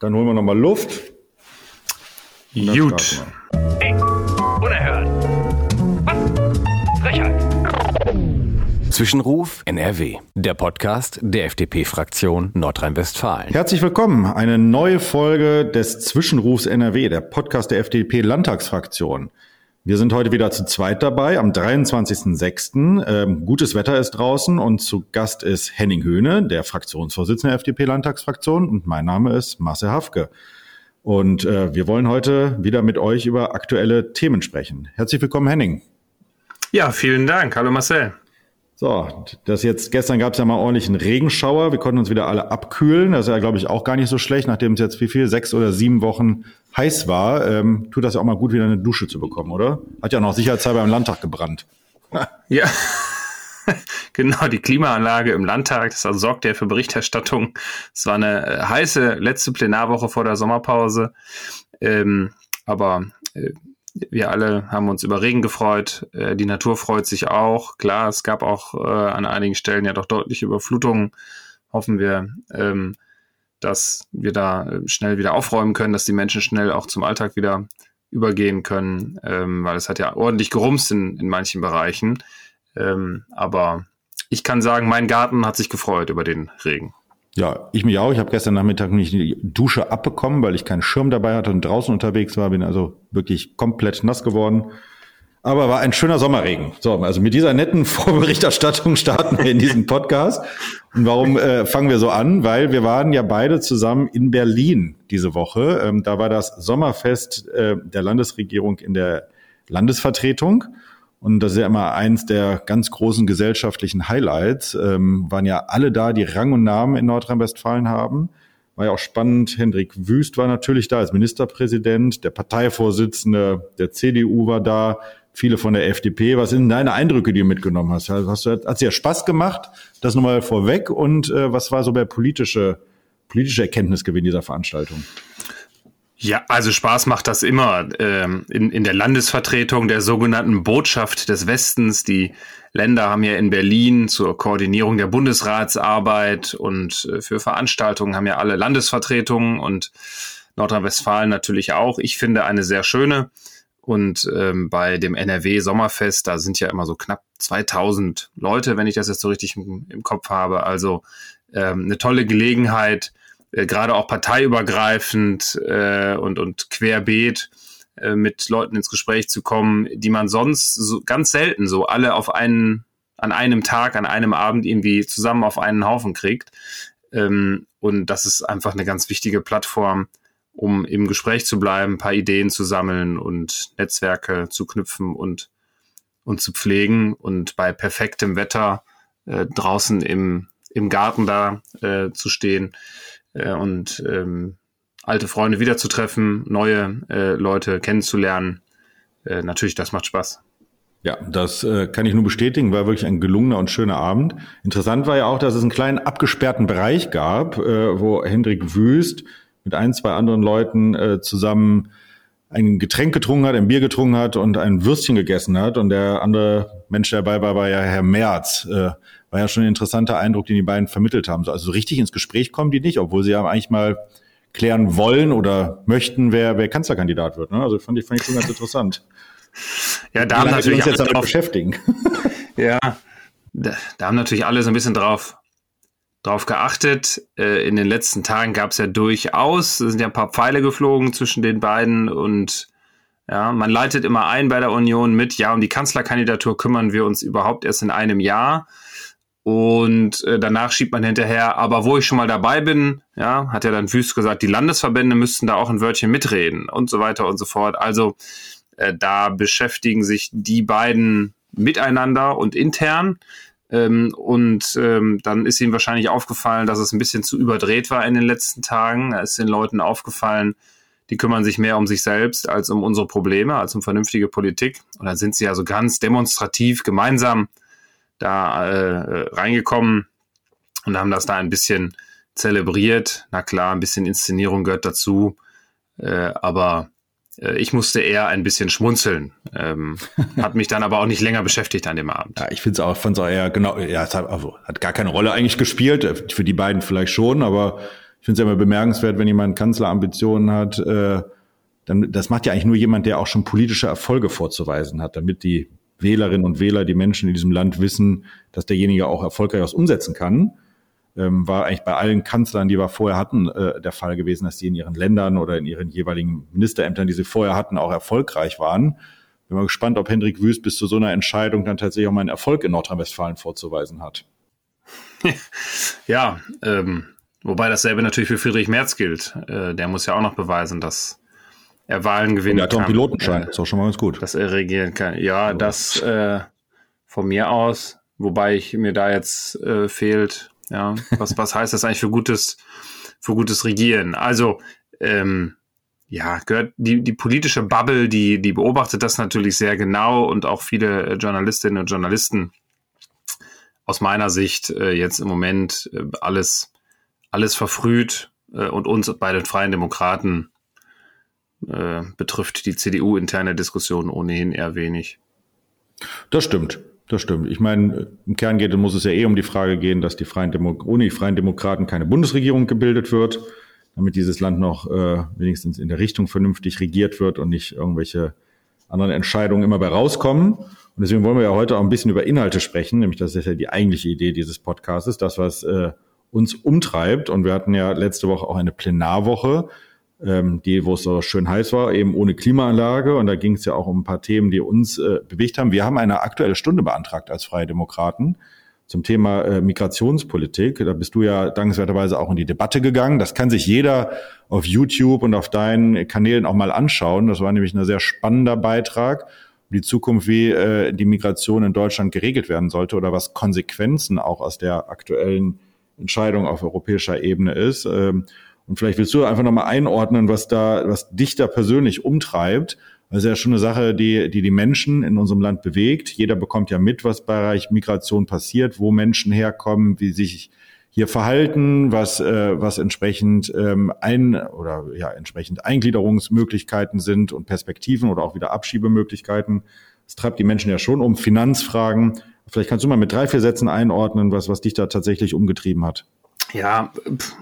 Dann holen wir nochmal Luft. Gut. Ey, unerhört. Was? Frechheit. Zwischenruf NRW, der Podcast der FDP-Fraktion Nordrhein-Westfalen. Herzlich willkommen. Eine neue Folge des Zwischenrufs NRW, der Podcast der FDP-Landtagsfraktion. Wir sind heute wieder zu zweit dabei am 23.06. Ähm, gutes Wetter ist draußen und zu Gast ist Henning Höhne, der Fraktionsvorsitzende der FDP-Landtagsfraktion und mein Name ist Marcel Hafke. Und äh, wir wollen heute wieder mit euch über aktuelle Themen sprechen. Herzlich willkommen, Henning. Ja, vielen Dank. Hallo Marcel. So, das jetzt, gestern gab es ja mal ordentlichen Regenschauer. Wir konnten uns wieder alle abkühlen. Das ist ja, glaube ich, auch gar nicht so schlecht, nachdem es jetzt wie viel, sechs oder sieben Wochen heiß war. Ähm, tut das ja auch mal gut, wieder eine Dusche zu bekommen, oder? Hat ja noch sicherheitshalber im Landtag gebrannt. ja. genau, die Klimaanlage im Landtag, das also sorgt ja für Berichterstattung. Es war eine äh, heiße letzte Plenarwoche vor der Sommerpause. Ähm, aber äh, wir alle haben uns über Regen gefreut. Äh, die Natur freut sich auch. Klar, es gab auch äh, an einigen Stellen ja doch deutliche Überflutungen. Hoffen wir, ähm, dass wir da äh, schnell wieder aufräumen können, dass die Menschen schnell auch zum Alltag wieder übergehen können, ähm, weil es hat ja ordentlich gerumst in, in manchen Bereichen. Ähm, aber ich kann sagen, mein Garten hat sich gefreut über den Regen. Ja, ich mich auch. Ich habe gestern Nachmittag nicht die Dusche abbekommen, weil ich keinen Schirm dabei hatte und draußen unterwegs war. Bin also wirklich komplett nass geworden. Aber war ein schöner Sommerregen. So, also mit dieser netten Vorberichterstattung starten wir in diesen Podcast. Und warum äh, fangen wir so an? Weil wir waren ja beide zusammen in Berlin diese Woche. Ähm, da war das Sommerfest äh, der Landesregierung in der Landesvertretung. Und das ist ja immer eins der ganz großen gesellschaftlichen Highlights. Ähm, waren ja alle da, die Rang und Namen in Nordrhein-Westfalen haben. War ja auch spannend. Hendrik Wüst war natürlich da als Ministerpräsident. Der Parteivorsitzende der CDU war da. Viele von der FDP. Was sind deine Eindrücke, die du mitgenommen hast? hast du, hat dir Spaß gemacht? Das nochmal vorweg. Und äh, was war so der politische, politische Erkenntnisgewinn dieser Veranstaltung? Ja, also Spaß macht das immer. Ähm, in, in der Landesvertretung der sogenannten Botschaft des Westens. Die Länder haben ja in Berlin zur Koordinierung der Bundesratsarbeit und äh, für Veranstaltungen haben ja alle Landesvertretungen und Nordrhein-Westfalen natürlich auch. Ich finde eine sehr schöne. Und ähm, bei dem NRW Sommerfest, da sind ja immer so knapp 2000 Leute, wenn ich das jetzt so richtig im, im Kopf habe. Also ähm, eine tolle Gelegenheit, äh, gerade auch parteiübergreifend äh, und, und querbeet äh, mit Leuten ins Gespräch zu kommen, die man sonst so ganz selten so alle auf einen, an einem Tag, an einem Abend irgendwie zusammen auf einen Haufen kriegt. Ähm, und das ist einfach eine ganz wichtige Plattform, um im Gespräch zu bleiben, ein paar Ideen zu sammeln und Netzwerke zu knüpfen und, und zu pflegen und bei perfektem Wetter äh, draußen im, im Garten da äh, zu stehen äh, und ähm, alte Freunde wiederzutreffen, neue äh, Leute kennenzulernen. Äh, natürlich, das macht Spaß. Ja, das äh, kann ich nur bestätigen, war wirklich ein gelungener und schöner Abend. Interessant war ja auch, dass es einen kleinen abgesperrten Bereich gab, äh, wo Hendrik Wüst mit ein, zwei anderen Leuten äh, zusammen ein Getränk getrunken hat, ein Bier getrunken hat und ein Würstchen gegessen hat. Und der andere Mensch, der dabei war, war ja Herr Merz. Äh, war ja schon ein interessanter Eindruck, den die beiden vermittelt haben. Also so richtig ins Gespräch kommen die nicht, obwohl sie ja eigentlich mal klären wollen oder möchten, wer, wer Kanzlerkandidat wird. Ne? Also fand ich, fand ich schon ganz interessant. ja, da haben natürlich alle drauf beschäftigen. ja, da, da, haben natürlich alle so ein bisschen drauf, drauf geachtet. Äh, in den letzten Tagen gab es ja durchaus, es sind ja ein paar Pfeile geflogen zwischen den beiden und ja, man leitet immer ein bei der Union mit, ja, um die Kanzlerkandidatur kümmern wir uns überhaupt erst in einem Jahr. Und äh, danach schiebt man hinterher, aber wo ich schon mal dabei bin, ja, hat ja dann Wüst gesagt, die Landesverbände müssten da auch ein Wörtchen mitreden und so weiter und so fort. Also äh, da beschäftigen sich die beiden miteinander und intern. Ähm, und ähm, dann ist ihnen wahrscheinlich aufgefallen, dass es ein bisschen zu überdreht war in den letzten Tagen. Es ist den Leuten aufgefallen, die kümmern sich mehr um sich selbst als um unsere Probleme, als um vernünftige Politik. Und dann sind sie ja so ganz demonstrativ gemeinsam da äh, reingekommen und haben das da ein bisschen zelebriert. Na klar, ein bisschen Inszenierung gehört dazu, äh, aber äh, ich musste eher ein bisschen schmunzeln. Ähm, hat mich dann aber auch nicht länger beschäftigt an dem Abend. Ja, ich finde es auch, fand es auch eher genau, ja, es hat, also, hat gar keine Rolle eigentlich gespielt, für die beiden vielleicht schon, aber Ich finde es ja immer bemerkenswert, wenn jemand Kanzlerambitionen hat, äh, dann das macht ja eigentlich nur jemand, der auch schon politische Erfolge vorzuweisen hat, damit die Wählerinnen und Wähler, die Menschen in diesem Land wissen, dass derjenige auch erfolgreich was umsetzen kann. Ähm, war eigentlich bei allen Kanzlern, die wir vorher hatten, äh, der Fall gewesen, dass die in ihren Ländern oder in ihren jeweiligen Ministerämtern, die sie vorher hatten, auch erfolgreich waren. Bin mal gespannt, ob Hendrik Wüst bis zu so einer Entscheidung dann tatsächlich auch mal einen Erfolg in Nordrhein-Westfalen vorzuweisen hat. ja, ähm, wobei dasselbe natürlich für Friedrich Merz gilt. Äh, der muss ja auch noch beweisen, dass er Wahlen gewinnen kann. Er hat auch einen Pilotenschein, äh, ist auch schon mal ganz gut. Dass er regieren kann. Ja, so. das äh, von mir aus, wobei ich mir da jetzt äh, fehlt, ja, was, was heißt das eigentlich für gutes, für gutes Regieren? Also, ähm, ja, gehört die, die politische Bubble, die, die beobachtet das natürlich sehr genau und auch viele Journalistinnen und Journalisten aus meiner Sicht äh, jetzt im Moment äh, alles, alles verfrüht äh, und uns bei den Freien Demokraten äh, betrifft die CDU-interne Diskussion ohnehin eher wenig. Das stimmt. Das stimmt. Ich meine, im Kern geht, muss es ja eh um die Frage gehen, dass die Freien Demo ohne die Freien Demokraten keine Bundesregierung gebildet wird, damit dieses Land noch äh, wenigstens in der Richtung vernünftig regiert wird und nicht irgendwelche anderen Entscheidungen immer bei rauskommen. Und deswegen wollen wir ja heute auch ein bisschen über Inhalte sprechen, nämlich das ist ja die eigentliche Idee dieses Podcasts, das, was äh, uns umtreibt. Und wir hatten ja letzte Woche auch eine Plenarwoche, ähm, die, wo es so schön heiß war, eben ohne Klimaanlage. Und da ging es ja auch um ein paar Themen, die uns äh, bewegt haben. Wir haben eine aktuelle Stunde beantragt als Freie Demokraten zum Thema äh, Migrationspolitik. Da bist du ja dankenswerterweise auch in die Debatte gegangen. Das kann sich jeder auf YouTube und auf deinen Kanälen auch mal anschauen. Das war nämlich ein sehr spannender Beitrag um die Zukunft, wie äh, die Migration in Deutschland geregelt werden sollte oder was Konsequenzen auch aus der aktuellen Entscheidung auf europäischer Ebene ist. Ähm, und vielleicht willst du einfach nochmal einordnen, was da, was dich da persönlich umtreibt. Das ist ja schon eine Sache, die, die die Menschen in unserem Land bewegt. Jeder bekommt ja mit, was bei Bereich Migration passiert, wo Menschen herkommen, wie sich hier verhalten, was, äh, was entsprechend ähm, ein oder ja entsprechend Eingliederungsmöglichkeiten sind und Perspektiven oder auch wieder Abschiebemöglichkeiten. Das treibt die Menschen ja schon um Finanzfragen. Vielleicht kannst du mal mit drei, vier Sätzen einordnen, was, was dich da tatsächlich umgetrieben hat. Ja, pff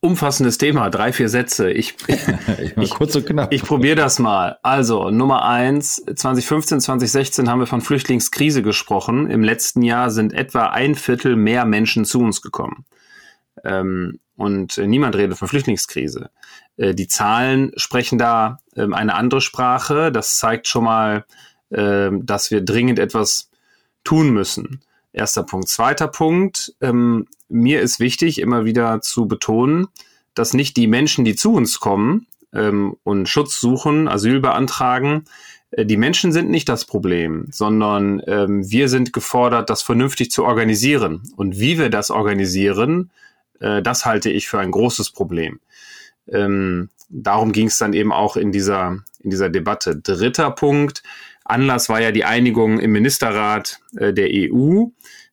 umfassendes Thema, drei, vier Sätze. Ich, ich, kurz und knapp. ich probiere das mal. Also, Nummer eins, 2015, 2016 haben wir von Flüchtlingskrise gesprochen. Im letzten Jahr sind etwa ein Viertel mehr Menschen zu uns gekommen. Ähm, und niemand redet von Flüchtlingskrise. Äh, die Zahlen sprechen da ähm, eine andere Sprache. Das zeigt schon mal, äh, dass wir dringend etwas tun müssen. Erster Punkt. Zweiter Punkt. Ähm, mir ist wichtig, immer wieder zu betonen, dass nicht die Menschen, die zu uns kommen ähm, und Schutz suchen, Asyl beantragen, äh, die Menschen sind nicht das Problem, sondern ähm, wir sind gefordert, das vernünftig zu organisieren. Und wie wir das organisieren, äh, das halte ich für ein großes Problem. Ähm, darum ging es dann eben auch in dieser, in dieser Debatte. Dritter Punkt. Anlass war ja die Einigung im Ministerrat äh, der EU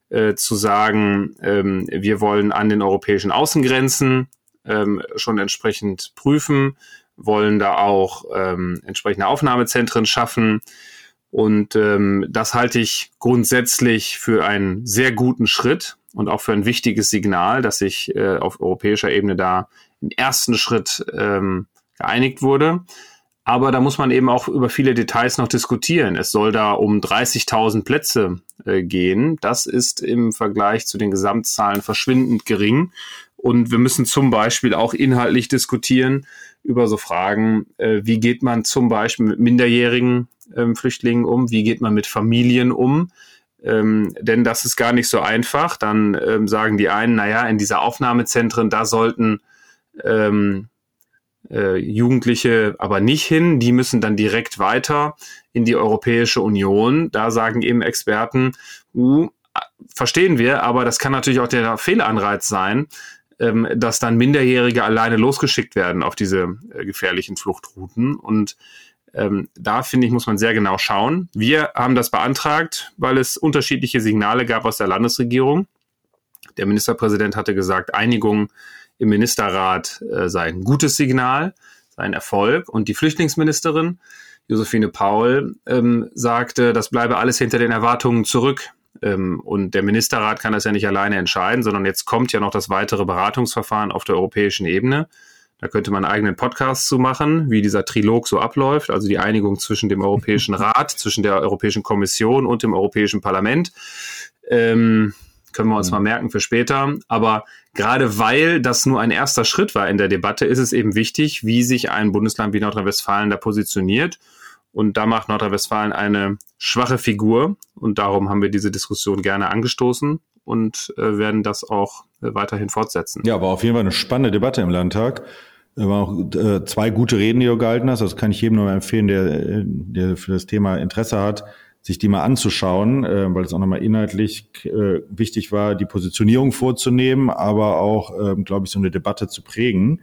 äh, zu sagen, ähm, wir wollen an den europäischen Außengrenzen ähm, schon entsprechend prüfen, wollen da auch ähm, entsprechende Aufnahmezentren schaffen. Und ähm, das halte ich grundsätzlich für einen sehr guten Schritt und auch für ein wichtiges Signal, dass sich äh, auf europäischer Ebene da im ersten Schritt ähm, geeinigt wurde. Aber da muss man eben auch über viele Details noch diskutieren. Es soll da um 30.000 Plätze äh, gehen. Das ist im Vergleich zu den Gesamtzahlen verschwindend gering. Und wir müssen zum Beispiel auch inhaltlich diskutieren über so Fragen, äh, wie geht man zum Beispiel mit minderjährigen äh, Flüchtlingen um, wie geht man mit Familien um. Ähm, denn das ist gar nicht so einfach. Dann ähm, sagen die einen, naja, in dieser Aufnahmezentren, da sollten ähm, äh, Jugendliche aber nicht hin. Die müssen dann direkt weiter in die Europäische Union. Da sagen eben Experten, uh, verstehen wir, aber das kann natürlich auch der Fehlanreiz sein, ähm, dass dann Minderjährige alleine losgeschickt werden auf diese äh, gefährlichen Fluchtrouten. Und ähm, da finde ich, muss man sehr genau schauen. Wir haben das beantragt, weil es unterschiedliche Signale gab aus der Landesregierung. Der Ministerpräsident hatte gesagt, Einigung im Ministerrat äh, sei ein gutes Signal, sei ein Erfolg. Und die Flüchtlingsministerin, Josephine Paul, ähm, sagte, das bleibe alles hinter den Erwartungen zurück. Ähm, und der Ministerrat kann das ja nicht alleine entscheiden, sondern jetzt kommt ja noch das weitere Beratungsverfahren auf der europäischen Ebene. Da könnte man einen eigenen Podcast zu machen, wie dieser Trilog so abläuft, also die Einigung zwischen dem Europäischen Rat, zwischen der Europäischen Kommission und dem Europäischen Parlament. Ähm, können wir uns mhm. mal merken für später. Aber gerade weil das nur ein erster Schritt war in der Debatte, ist es eben wichtig, wie sich ein Bundesland wie Nordrhein-Westfalen da positioniert. Und da macht Nordrhein-Westfalen eine schwache Figur. Und darum haben wir diese Diskussion gerne angestoßen und äh, werden das auch äh, weiterhin fortsetzen. Ja, war auf jeden Fall eine spannende Debatte im Landtag. Da waren auch äh, zwei gute Reden, die du gehalten hast. Das kann ich jedem nur empfehlen, der, der für das Thema Interesse hat, sich die mal anzuschauen, äh, weil es auch nochmal inhaltlich äh, wichtig war, die Positionierung vorzunehmen, aber auch, äh, glaube ich, so eine Debatte zu prägen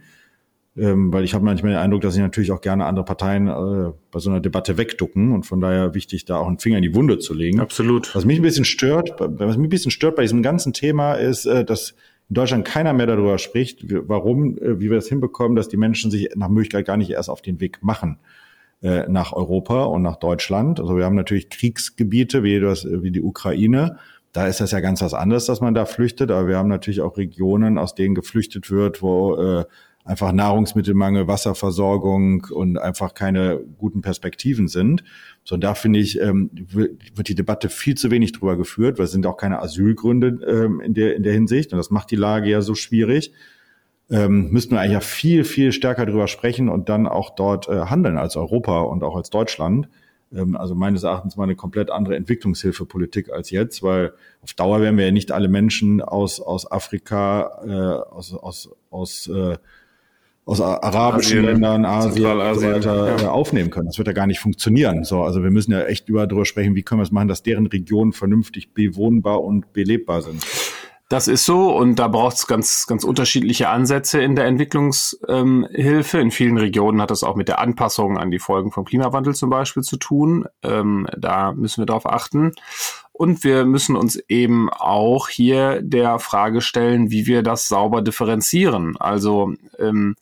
ähm, weil ich habe manchmal den Eindruck, dass sich natürlich auch gerne andere Parteien äh, bei so einer Debatte wegducken und von daher wichtig, da auch einen Finger in die Wunde zu legen. Absolut. Was mich ein bisschen stört, was mich ein bisschen stört bei diesem ganzen Thema ist, äh, dass in Deutschland keiner mehr darüber spricht, warum, äh, wie wir das hinbekommen, dass die Menschen sich nach Möglichkeit gar nicht erst auf den Weg machen äh, nach Europa und nach Deutschland. Also wir haben natürlich Kriegsgebiete wie, das, wie die Ukraine. Da ist das ja ganz was anderes, dass man da flüchtet. Aber wir haben natürlich auch Regionen, aus denen geflüchtet wird, wo äh, einfach Nahrungsmittelmangel, Wasserversorgung und einfach keine guten Perspektiven sind. So, und da finde ich, ähm, wird die Debatte viel zu wenig drüber geführt, weil es sind auch keine Asylgründe ähm, in, der, in der Hinsicht. Und das macht die Lage ja so schwierig. Ähm, müssten wir eigentlich ja viel, viel stärker drüber sprechen und dann auch dort äh, handeln als Europa und auch als Deutschland. Ähm, also meines Erachtens mal eine komplett andere Entwicklungshilfepolitik als jetzt, weil auf Dauer werden wir ja nicht alle Menschen aus, aus Afrika, äh, aus, aus, aus äh, aus arabischen Asien, Ländern, Asien und so weiter ja. Äh, aufnehmen können. Das wird ja gar nicht funktionieren. So, also wir müssen ja echt über darüber sprechen, wie können wir es machen, dass deren Regionen vernünftig bewohnbar und belebbar sind. Das ist so und da braucht es ganz, ganz unterschiedliche Ansätze in der Entwicklungshilfe. in vielen Regionen hat das auch mit der Anpassung an die Folgen vom Klimawandel zum Beispiel zu tun. Ähm, da müssen wir darauf achten. Und wir müssen uns eben auch hier der Frage stellen, wie wir das sauber differenzieren. Also ähm,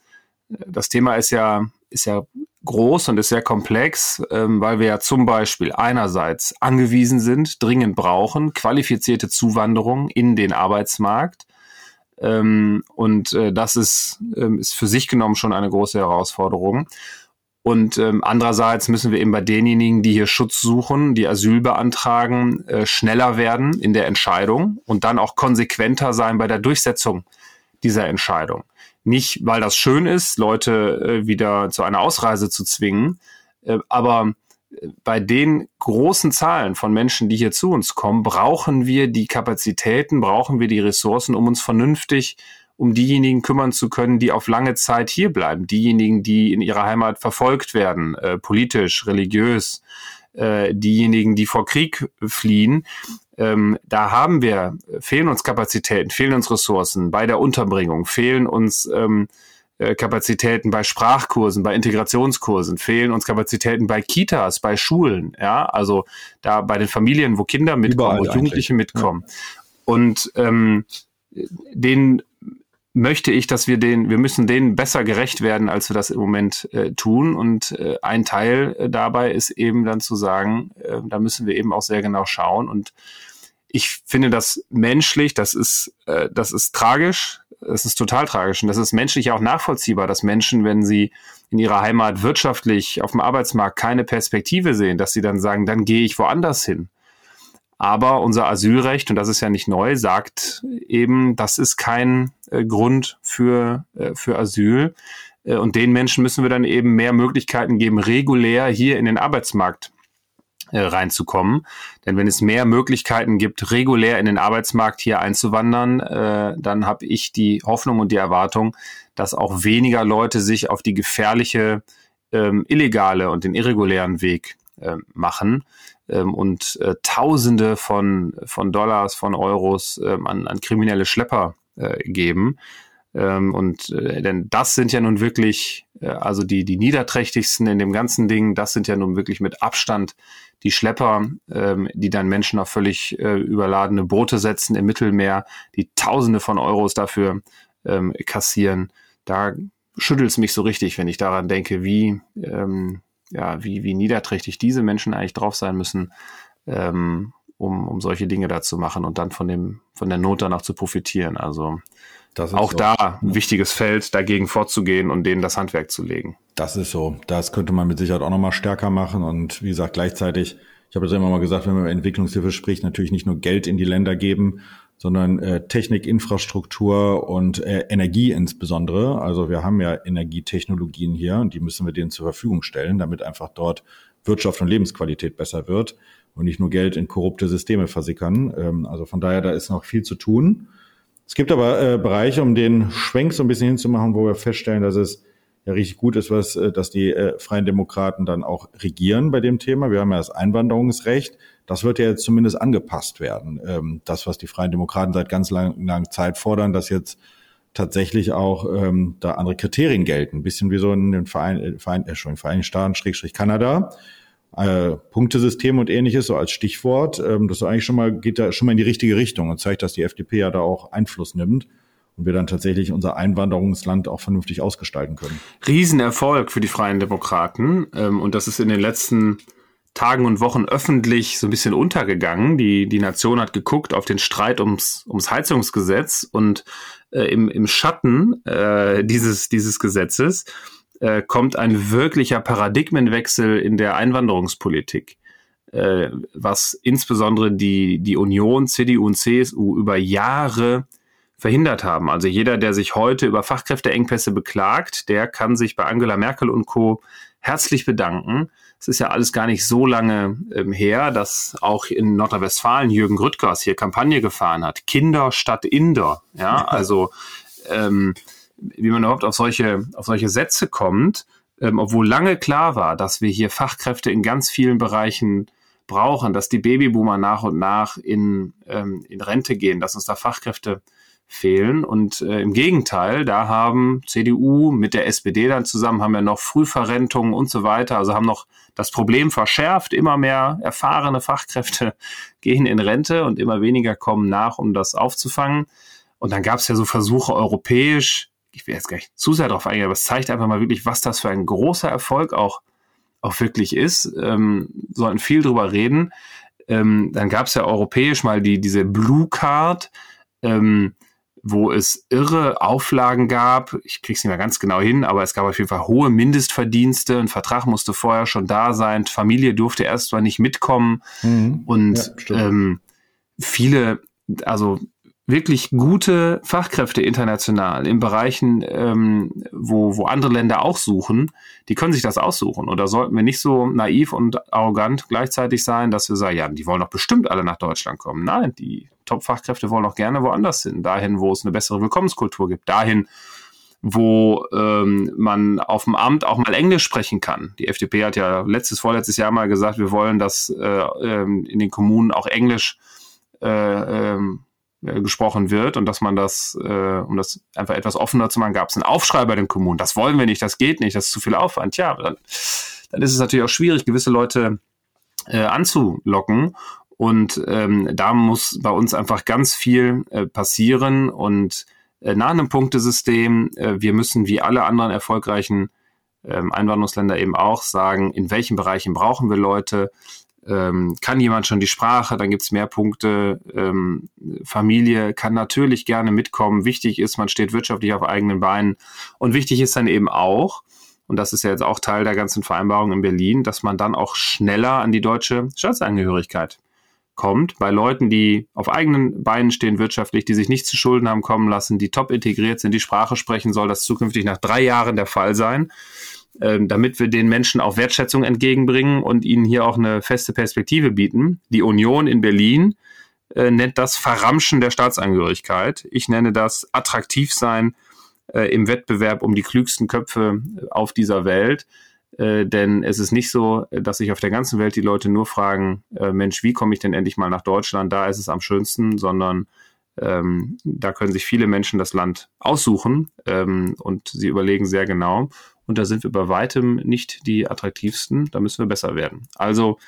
das Thema ist ja, ist ja groß und ist sehr komplex, ähm, weil wir ja zum Beispiel einerseits angewiesen sind, dringend brauchen, qualifizierte Zuwanderung in den Arbeitsmarkt. Ähm, und äh, das ist, ähm, ist für sich genommen schon eine große Herausforderung. Und ähm, andererseits müssen wir eben bei denjenigen, die hier Schutz suchen, die Asyl beantragen, äh, schneller werden in der Entscheidung und dann auch konsequenter sein bei der Durchsetzung dieser Entscheidung. Nicht, weil das schön ist, Leute äh, wieder zu einer Ausreise zu zwingen, äh, aber äh, bei den großen Zahlen von Menschen, die hier zu uns kommen, brauchen wir die Kapazitäten, brauchen wir die Ressourcen, um uns vernünftig um diejenigen kümmern zu können, die auf lange Zeit hier bleiben, diejenigen, die in ihrer Heimat verfolgt werden, äh, politisch, religiös, äh, diejenigen, die vor Krieg fliehen, ähm, da haben wir, fehlen uns Kapazitäten, fehlen uns Ressourcen bei der Unterbringung, fehlen uns ähm, äh, Kapazitäten bei Sprachkursen, bei Integrationskursen, fehlen uns Kapazitäten bei Kitas, bei Schulen, ja, also da bei den Familien, wo Kinder mitkommen, Überall wo Jugendliche eigentlich. mitkommen. Ja. Und ähm, den möchte ich, dass wir den, wir müssen denen besser gerecht werden, als wir das im Moment äh, tun. Und äh, ein Teil äh, dabei ist eben dann zu sagen, äh, da müssen wir eben auch sehr genau schauen. Und ich finde das menschlich, das ist, äh, das ist tragisch, das ist total tragisch. Und das ist menschlich auch nachvollziehbar, dass Menschen, wenn sie in ihrer Heimat wirtschaftlich auf dem Arbeitsmarkt keine Perspektive sehen, dass sie dann sagen, dann gehe ich woanders hin. Aber unser Asylrecht, und das ist ja nicht neu, sagt eben, das ist kein äh, Grund für, äh, für Asyl. Äh, und den Menschen müssen wir dann eben mehr Möglichkeiten geben, regulär hier in den Arbeitsmarkt äh, reinzukommen. Denn wenn es mehr Möglichkeiten gibt, regulär in den Arbeitsmarkt hier einzuwandern, äh, dann habe ich die Hoffnung und die Erwartung, dass auch weniger Leute sich auf die gefährliche ähm, illegale und den irregulären Weg äh, machen ähm, und äh, Tausende von, von Dollars, von Euros ähm, an, an kriminelle Schlepper äh, geben. Ähm, und äh, denn das sind ja nun wirklich, äh, also die, die niederträchtigsten in dem ganzen Ding, das sind ja nun wirklich mit Abstand die Schlepper, ähm, die dann Menschen auf völlig äh, überladene Boote setzen im Mittelmeer, die Tausende von Euros dafür ähm, kassieren. Da schüttelt es mich so richtig, wenn ich daran denke, wie, ähm, ja, wie, wie niederträchtig diese Menschen eigentlich drauf sein müssen. Ähm, um, um solche Dinge da zu machen und dann von dem, von der Not danach zu profitieren. Also auch so. da ein wichtiges Feld, dagegen vorzugehen und denen das Handwerk zu legen. Das ist so. Das könnte man mit Sicherheit auch nochmal stärker machen. Und wie gesagt, gleichzeitig, ich habe das immer mal gesagt, wenn man über Entwicklungshilfe spricht, natürlich nicht nur Geld in die Länder geben, sondern äh, Technik, Infrastruktur und äh, Energie insbesondere. Also wir haben ja Energietechnologien hier und die müssen wir denen zur Verfügung stellen, damit einfach dort Wirtschaft und Lebensqualität besser wird und nicht nur Geld in korrupte Systeme versickern. Ähm, also von daher, da ist noch viel zu tun. Es gibt aber äh, Bereiche, um den Schwenk so ein bisschen hinzumachen, wo wir feststellen, dass es ja richtig gut ist, was, äh, dass die äh, Freien Demokraten dann auch regieren bei dem Thema. Wir haben ja das Einwanderungsrecht. Das wird ja jetzt zumindest angepasst werden. Ähm, das, was die Freien Demokraten seit ganz lang, lang Zeit fordern, dass jetzt tatsächlich auch ähm, da andere Kriterien gelten. Ein bisschen wie so in den Verein, äh, Verein, äh, Vereinigten Staaten, Schrägstrich Kanada. Äh, Punktesystem und ähnliches, so als Stichwort. Ähm, das eigentlich schon mal, geht da schon mal in die richtige Richtung und zeigt, dass die FDP ja da auch Einfluss nimmt und wir dann tatsächlich unser Einwanderungsland auch vernünftig ausgestalten können. Riesenerfolg für die Freien Demokraten. Ähm, und das ist in den letzten Tagen und Wochen öffentlich so ein bisschen untergegangen. Die, die Nation hat geguckt auf den Streit ums, ums Heizungsgesetz und äh, im, im Schatten äh, dieses, dieses Gesetzes äh, kommt ein wirklicher Paradigmenwechsel in der Einwanderungspolitik, äh, was insbesondere die, die Union, CDU und CSU über Jahre verhindert haben. Also jeder, der sich heute über Fachkräfteengpässe beklagt, der kann sich bei Angela Merkel und Co. herzlich bedanken. Es ist ja alles gar nicht so lange ähm, her, dass auch in Nordrhein-Westfalen Jürgen Grüttgers hier Kampagne gefahren hat. Kinder statt Inder. Ja, also ähm, wie man überhaupt auf solche, auf solche Sätze kommt, ähm, obwohl lange klar war, dass wir hier Fachkräfte in ganz vielen Bereichen brauchen, dass die Babyboomer nach und nach in, ähm, in Rente gehen, dass uns da Fachkräfte fehlen. Und äh, im Gegenteil, da haben CDU mit der SPD dann zusammen, haben ja noch Frühverrentungen und so weiter, also haben noch das Problem verschärft. Immer mehr erfahrene Fachkräfte gehen in Rente und immer weniger kommen nach, um das aufzufangen. Und dann gab es ja so Versuche europäisch, ich will jetzt gar nicht zu sehr darauf eingehen, aber es zeigt einfach mal wirklich, was das für ein großer Erfolg auch, auch wirklich ist. Ähm, sollten viel drüber reden. Ähm, dann gab es ja europäisch mal die, diese Blue Card. Ähm, wo es irre Auflagen gab. Ich krieg's nicht mehr ganz genau hin, aber es gab auf jeden Fall hohe Mindestverdienste. Ein Vertrag musste vorher schon da sein. Familie durfte erst mal nicht mitkommen. Mhm. Und ja, ähm, viele, also wirklich gute Fachkräfte international in Bereichen, ähm, wo, wo andere Länder auch suchen, die können sich das aussuchen. Und da sollten wir nicht so naiv und arrogant gleichzeitig sein, dass wir sagen, ja, die wollen doch bestimmt alle nach Deutschland kommen. Nein, die Top-Fachkräfte wollen auch gerne woanders hin, dahin, wo es eine bessere Willkommenskultur gibt, dahin, wo ähm, man auf dem Amt auch mal Englisch sprechen kann. Die FDP hat ja letztes, vorletztes Jahr mal gesagt, wir wollen, dass äh, ähm, in den Kommunen auch Englisch äh, ähm, äh, gesprochen wird und dass man das, äh, um das einfach etwas offener zu machen, gab es einen Aufschrei bei den Kommunen. Das wollen wir nicht, das geht nicht, das ist zu viel Aufwand. Ja, dann, dann ist es natürlich auch schwierig, gewisse Leute äh, anzulocken. Und ähm, da muss bei uns einfach ganz viel äh, passieren. Und äh, nach einem Punktesystem, äh, wir müssen wie alle anderen erfolgreichen ähm, Einwanderungsländer eben auch sagen, in welchen Bereichen brauchen wir Leute, ähm, kann jemand schon die Sprache, dann gibt's mehr Punkte. Ähm, Familie kann natürlich gerne mitkommen. Wichtig ist, man steht wirtschaftlich auf eigenen Beinen. Und wichtig ist dann eben auch, und das ist ja jetzt auch Teil der ganzen Vereinbarung in Berlin, dass man dann auch schneller an die deutsche Staatsangehörigkeit kommt. Bei Leuten, die auf eigenen Beinen stehen wirtschaftlich, die sich nicht zu Schulden haben kommen lassen, die top integriert sind, die Sprache sprechen, soll das zukünftig nach drei Jahren der Fall sein damit wir den Menschen auch Wertschätzung entgegenbringen und ihnen hier auch eine feste Perspektive bieten. Die Union in Berlin äh, nennt das Verramschen der Staatsangehörigkeit. Ich nenne das attraktiv sein äh, im Wettbewerb um die klügsten Köpfe auf dieser Welt. Äh, denn es ist nicht so, dass sich auf der ganzen Welt die Leute nur fragen, äh, Mensch, wie komme ich denn endlich mal nach Deutschland? Da ist es am schönsten, sondern ähm, da können sich viele Menschen das Land aussuchen ähm, und sie überlegen sehr genau. Und da sind wir bei weitem nicht die attraktivsten. Da müssen wir besser werden. Also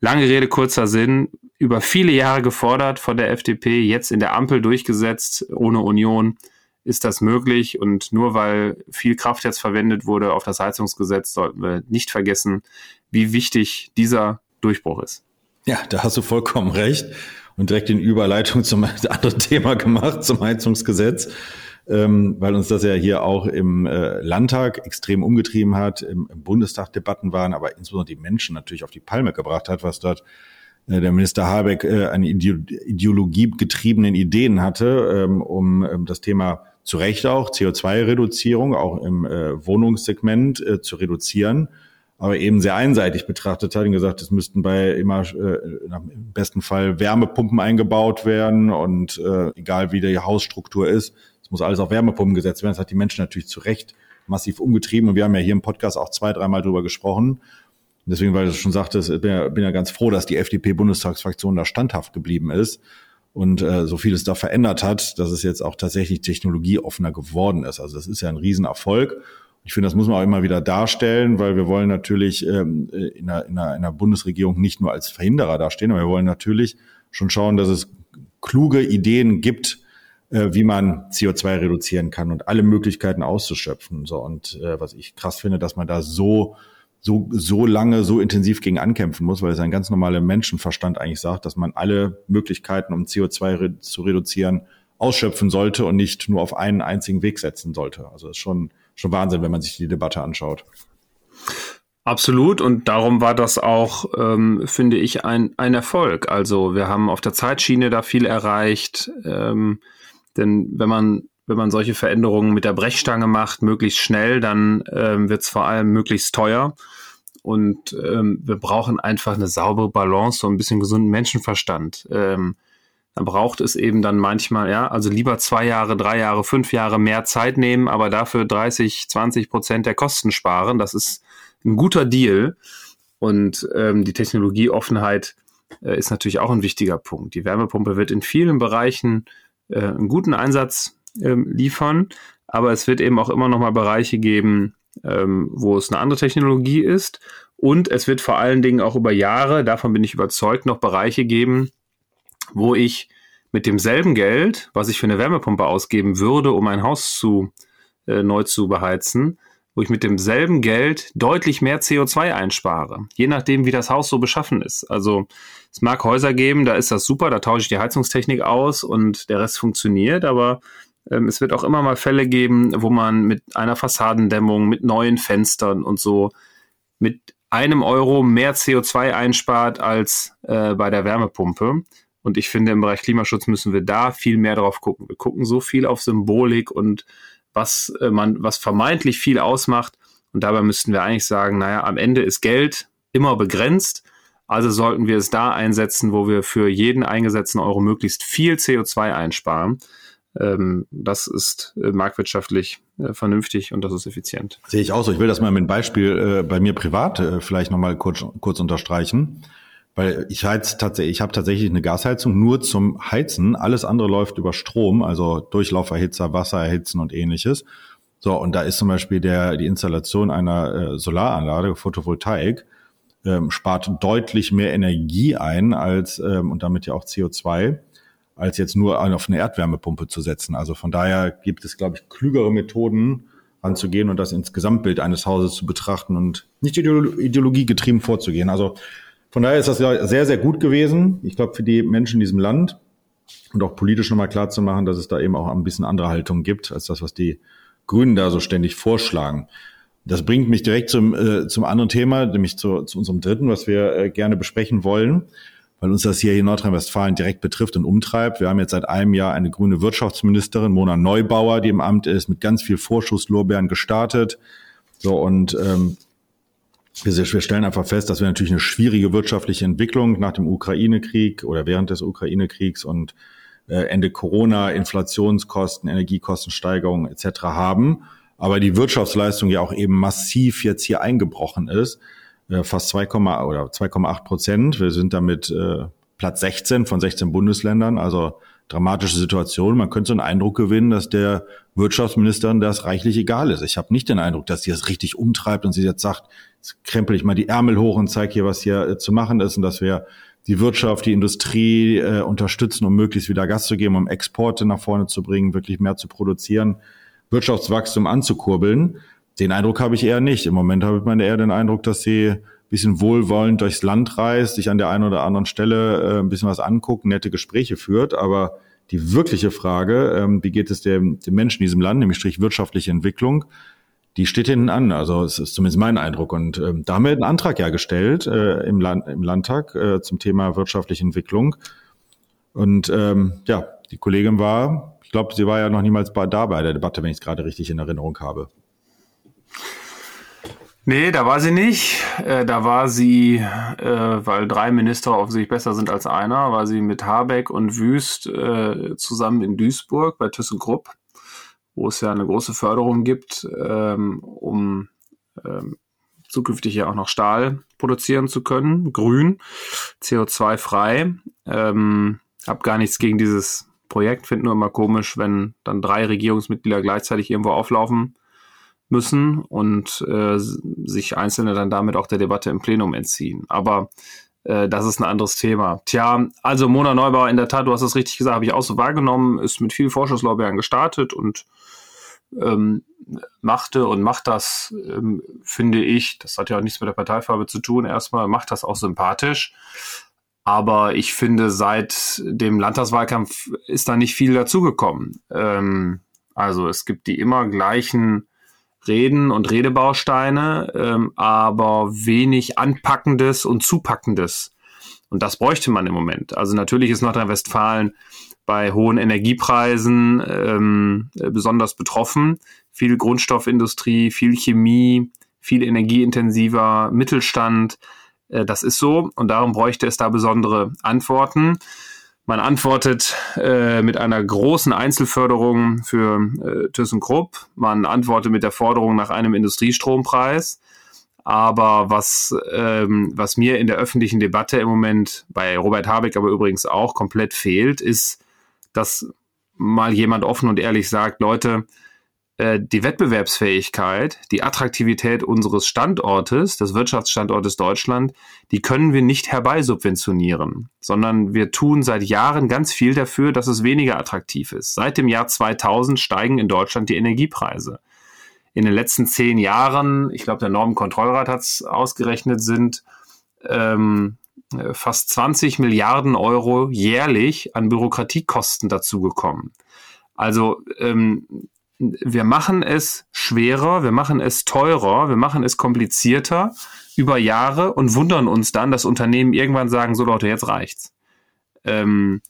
lange Rede, kurzer Sinn. Über viele Jahre gefordert von der FDP, jetzt in der Ampel durchgesetzt, ohne Union ist das möglich. Und nur weil viel Kraft jetzt verwendet wurde auf das Heizungsgesetz, sollten wir nicht vergessen, wie wichtig dieser Durchbruch ist. Ja, da hast du vollkommen recht. Und direkt in Überleitung zum anderen Thema gemacht, zum Heizungsgesetz, ähm, weil uns das ja hier auch im äh, Landtag extrem umgetrieben hat, im, im Bundestag Debatten waren, aber insbesondere die Menschen natürlich auf die Palme gebracht hat, was dort äh, der Minister Habeck äh, eine ideologiegetriebenen Ideen hatte, ähm, um ähm, das Thema zu Recht auch CO2-Reduzierung auch im äh, Wohnungssegment äh, zu reduzieren, aber eben sehr einseitig betrachtet hat und gesagt, es müssten bei immer äh, im besten Fall Wärmepumpen eingebaut werden und äh, egal wie die Hausstruktur ist, es muss alles auf Wärmepumpen gesetzt werden. Das hat die Menschen natürlich zu Recht massiv umgetrieben und wir haben ja hier im Podcast auch zwei, dreimal drüber gesprochen. deswegen, weil du schon sagtest, bin ja, bin ja ganz froh, dass die FDP-Bundestagsfraktion da standhaft geblieben ist und äh, so vieles da verändert hat, dass es jetzt auch tatsächlich technologieoffener geworden ist. Also das ist ja ein Riesenerfolg. Ich finde, das muss man auch immer wieder darstellen, weil wir wollen natürlich ähm, in, einer, in, einer, in einer Bundesregierung nicht nur als Verhinderer dastehen, aber wir wollen natürlich schon schauen, dass es kluge Ideen gibt, äh, wie man CO2 reduzieren kann und alle Möglichkeiten auszuschöpfen. So und äh, was ich krass finde, dass man da so so, so lange, so intensiv gegen ankämpfen muss, weil es ein ganz normaler Menschenverstand eigentlich sagt, dass man alle Möglichkeiten, um CO2 re zu reduzieren, ausschöpfen sollte und nicht nur auf einen einzigen Weg setzen sollte. Also das ist schon, schon Wahnsinn, wenn man sich die Debatte anschaut. Absolut und darum war das auch, ähm, finde ich, ein, ein Erfolg. Also wir haben auf der Zeitschiene da viel erreicht, ähm, denn wenn man wenn man solche Veränderungen mit der Brechstange macht, möglichst schnell, dann ähm, wird es vor allem möglichst teuer. Und ähm, wir brauchen einfach eine saubere Balance, so ein bisschen gesunden Menschenverstand. Ähm, dann braucht es eben dann manchmal, ja, also lieber zwei Jahre, drei Jahre, fünf Jahre mehr Zeit nehmen, aber dafür 30, 20 Prozent der Kosten sparen. Das ist ein guter Deal. Und ähm, die Technologieoffenheit äh, ist natürlich auch ein wichtiger Punkt. Die Wärmepumpe wird in vielen Bereichen äh, einen guten Einsatz ähm, liefern. Aber es wird eben auch immer noch mal Bereiche geben, ähm, wo es eine andere Technologie ist. Und es wird vor allen Dingen auch über Jahre, davon bin ich überzeugt, noch Bereiche geben, wo ich mit demselben Geld, was ich für eine Wärmepumpe ausgeben würde, um ein Haus zu äh, neu zu beheizen, wo ich mit demselben Geld deutlich mehr CO2 einspare, je nachdem, wie das Haus so beschaffen ist. Also es mag Häuser geben, da ist das super, da tausche ich die Heizungstechnik aus und der Rest funktioniert, aber ähm, es wird auch immer mal Fälle geben, wo man mit einer Fassadendämmung, mit neuen Fenstern und so mit einem Euro mehr CO2 einspart als äh, bei der Wärmepumpe. Und ich finde, im Bereich Klimaschutz müssen wir da viel mehr drauf gucken. Wir gucken so viel auf Symbolik und was äh, man, was vermeintlich viel ausmacht. Und dabei müssten wir eigentlich sagen, naja, am Ende ist Geld immer begrenzt. Also sollten wir es da einsetzen, wo wir für jeden eingesetzten Euro möglichst viel CO2 einsparen. Ähm, das ist äh, marktwirtschaftlich äh, vernünftig und das ist effizient. Sehe ich auch so. Ich will das mal mit einem Beispiel bei mir privat vielleicht nochmal kurz, kurz unterstreichen. Weil ich heiz tatsächlich, ich habe tatsächlich eine Gasheizung nur zum Heizen. Alles andere läuft über Strom, also Durchlauferhitzer, Wasser erhitzen und ähnliches. So, und da ist zum Beispiel der, die Installation einer äh, Solaranlage, Photovoltaik, ähm, spart deutlich mehr Energie ein als ähm, und damit ja auch CO2 als jetzt nur auf eine Erdwärmepumpe zu setzen. Also von daher gibt es, glaube ich, klügere Methoden anzugehen und das ins Gesamtbild eines Hauses zu betrachten und nicht ideologiegetrieben vorzugehen. Also von daher ist das ja sehr, sehr gut gewesen. Ich glaube, für die Menschen in diesem Land und auch politisch nochmal klar zu machen, dass es da eben auch ein bisschen andere Haltung gibt, als das, was die Grünen da so ständig vorschlagen. Das bringt mich direkt zum, äh, zum anderen Thema, nämlich zu, zu unserem dritten, was wir äh, gerne besprechen wollen weil uns das hier in Nordrhein-Westfalen direkt betrifft und umtreibt. Wir haben jetzt seit einem Jahr eine grüne Wirtschaftsministerin, Mona Neubauer, die im Amt ist, mit ganz viel Vorschusslorbeeren gestartet. So und ähm, wir, stellen einfach fest, dass wir natürlich eine schwierige wirtschaftliche Entwicklung nach dem Ukraine-Krieg oder während des Ukraine-Kriegs und äh, Ende Corona, Inflationskosten, Energiekostensteigerungen etc. haben, aber die Wirtschaftsleistung ja auch eben massiv jetzt hier eingebrochen ist. Äh, fast 2, oder 2,8 Prozent. Wir sind damit äh, Platz 16 von 16 Bundesländern, also dramatische Situation. Man könnte so einen Eindruck gewinnen, dass der Wirtschaftsministerin das reichlich egal ist. Ich habe nicht den Eindruck, dass sie das richtig umtreibt und sie jetzt sagt, jetzt krempel ich mal die Ärmel hoch und zeige hier, was hier äh, zu machen ist und dass wir die Wirtschaft, die Industrie äh, unterstützen, um möglichst wieder Gas zu geben, um Exporte nach vorne zu bringen, wirklich mehr zu produzieren, Wirtschaftswachstum anzukurbeln. Den Eindruck habe ich eher nicht. Im Moment habe ich eher den Eindruck, dass sie bisschen wohlwollend durchs Land reist, sich an der einen oder anderen Stelle äh, ein bisschen was anguckt, nette Gespräche führt, aber die wirkliche Frage, ähm, wie geht es dem, dem Menschen in diesem Land, nämlich Strich wirtschaftliche Entwicklung, die steht hinten an. Also es ist zumindest mein Eindruck. Und ähm, da haben wir einen Antrag ja gestellt äh, im, Land, im Landtag äh, zum Thema wirtschaftliche Entwicklung. Und ähm, ja, die Kollegin war, ich glaube, sie war ja noch niemals bei, da bei der Debatte, wenn ich es gerade richtig in Erinnerung habe. Nee, da war sie nicht. Äh, da war sie, äh, weil drei Minister sich besser sind als einer, war sie mit Habeck und Wüst äh, zusammen in Duisburg bei ThyssenKrupp, wo es ja eine große Förderung gibt, ähm, um ähm, zukünftig ja auch noch Stahl produzieren zu können, grün, CO2-frei. Ähm, hab gar nichts gegen dieses Projekt, finde nur immer komisch, wenn dann drei Regierungsmitglieder gleichzeitig irgendwo auflaufen müssen und äh, sich Einzelne dann damit auch der Debatte im Plenum entziehen. Aber äh, das ist ein anderes Thema. Tja, also Mona Neubauer, in der Tat, du hast es richtig gesagt, habe ich auch so wahrgenommen, ist mit viel Vorschusslorbeeren gestartet und ähm, machte und macht das, ähm, finde ich, das hat ja auch nichts mit der Parteifarbe zu tun, erstmal macht das auch sympathisch. Aber ich finde, seit dem Landtagswahlkampf ist da nicht viel dazugekommen. Ähm, also es gibt die immer gleichen Reden und Redebausteine, ähm, aber wenig Anpackendes und Zupackendes. Und das bräuchte man im Moment. Also natürlich ist Nordrhein-Westfalen bei hohen Energiepreisen ähm, besonders betroffen. Viel Grundstoffindustrie, viel Chemie, viel energieintensiver Mittelstand. Äh, das ist so und darum bräuchte es da besondere Antworten. Man antwortet äh, mit einer großen Einzelförderung für äh, ThyssenKrupp. Man antwortet mit der Forderung nach einem Industriestrompreis. Aber was, ähm, was mir in der öffentlichen Debatte im Moment bei Robert Habeck aber übrigens auch komplett fehlt, ist, dass mal jemand offen und ehrlich sagt, Leute, die Wettbewerbsfähigkeit, die Attraktivität unseres Standortes, des Wirtschaftsstandortes Deutschland, die können wir nicht herbeisubventionieren, sondern wir tun seit Jahren ganz viel dafür, dass es weniger attraktiv ist. Seit dem Jahr 2000 steigen in Deutschland die Energiepreise. In den letzten zehn Jahren, ich glaube, der Normenkontrollrat hat es ausgerechnet, sind ähm, fast 20 Milliarden Euro jährlich an Bürokratiekosten dazugekommen. Also ähm, wir machen es schwerer, wir machen es teurer, wir machen es komplizierter über Jahre und wundern uns dann, dass Unternehmen irgendwann sagen, so Leute, jetzt reicht's. Ähm,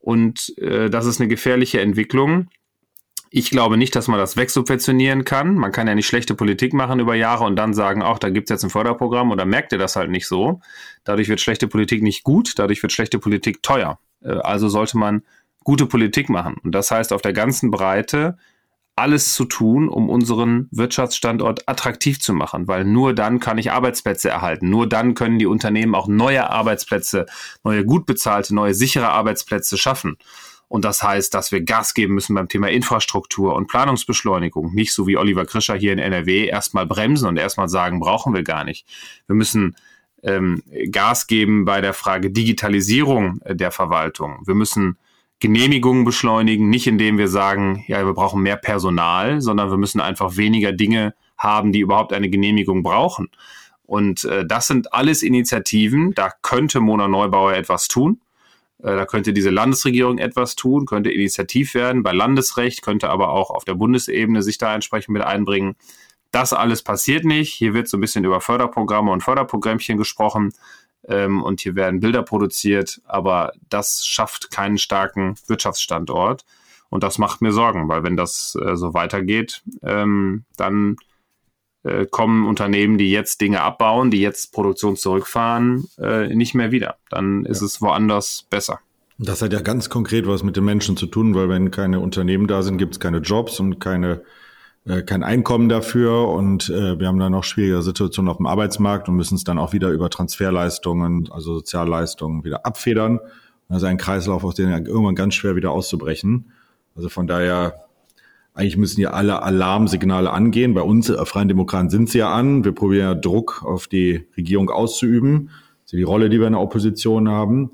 und äh, das ist eine gefährliche Entwicklung. Ich glaube nicht, dass man das wegsubventionieren kann. Man kann ja nicht schlechte Politik machen über Jahre und dann sagen, auch da gibt's jetzt ein Förderprogramm oder merkt ihr das halt nicht so. Dadurch wird schlechte Politik nicht gut, dadurch wird schlechte Politik teuer. Äh, also sollte man gute Politik machen. Und das heißt, auf der ganzen Breite alles zu tun, um unseren Wirtschaftsstandort attraktiv zu machen, weil nur dann kann ich Arbeitsplätze erhalten. Nur dann können die Unternehmen auch neue Arbeitsplätze, neue gut bezahlte, neue sichere Arbeitsplätze schaffen. Und das heißt, dass wir Gas geben müssen beim Thema Infrastruktur und Planungsbeschleunigung. Nicht so wie Oliver Krischer hier in NRW erstmal bremsen und erstmal sagen, brauchen wir gar nicht. Wir müssen ähm, Gas geben bei der Frage Digitalisierung der Verwaltung. Wir müssen Genehmigungen beschleunigen, nicht indem wir sagen, ja, wir brauchen mehr Personal, sondern wir müssen einfach weniger Dinge haben, die überhaupt eine Genehmigung brauchen. Und äh, das sind alles Initiativen, da könnte Mona Neubauer etwas tun. Äh, da könnte diese Landesregierung etwas tun, könnte initiativ werden bei Landesrecht, könnte aber auch auf der Bundesebene sich da entsprechend mit einbringen. Das alles passiert nicht. Hier wird so ein bisschen über Förderprogramme und Förderprogrammchen gesprochen ähm, und hier werden Bilder produziert, aber das schafft keinen starken Wirtschaftsstandort. Und das macht mir Sorgen, weil wenn das äh, so weitergeht, ähm, dann äh, kommen Unternehmen, die jetzt Dinge abbauen, die jetzt Produktion zurückfahren, äh, nicht mehr wieder. Dann ist ja. es woanders besser. Das hat ja ganz konkret was mit den Menschen zu tun, weil wenn keine Unternehmen da sind, gibt es keine Jobs und keine äh, kein Einkommen dafür und äh, wir haben dann noch schwierige Situationen auf dem Arbeitsmarkt und müssen es dann auch wieder über Transferleistungen, also Sozialleistungen wieder abfedern. Das ist ein Kreislauf, aus dem irgendwann ganz schwer wieder auszubrechen. Also von daher, eigentlich müssen ja alle Alarmsignale angehen. Bei uns, äh, Freien Demokraten, sind sie ja an. Wir probieren ja Druck auf die Regierung auszuüben. Ist die Rolle, die wir in der Opposition haben.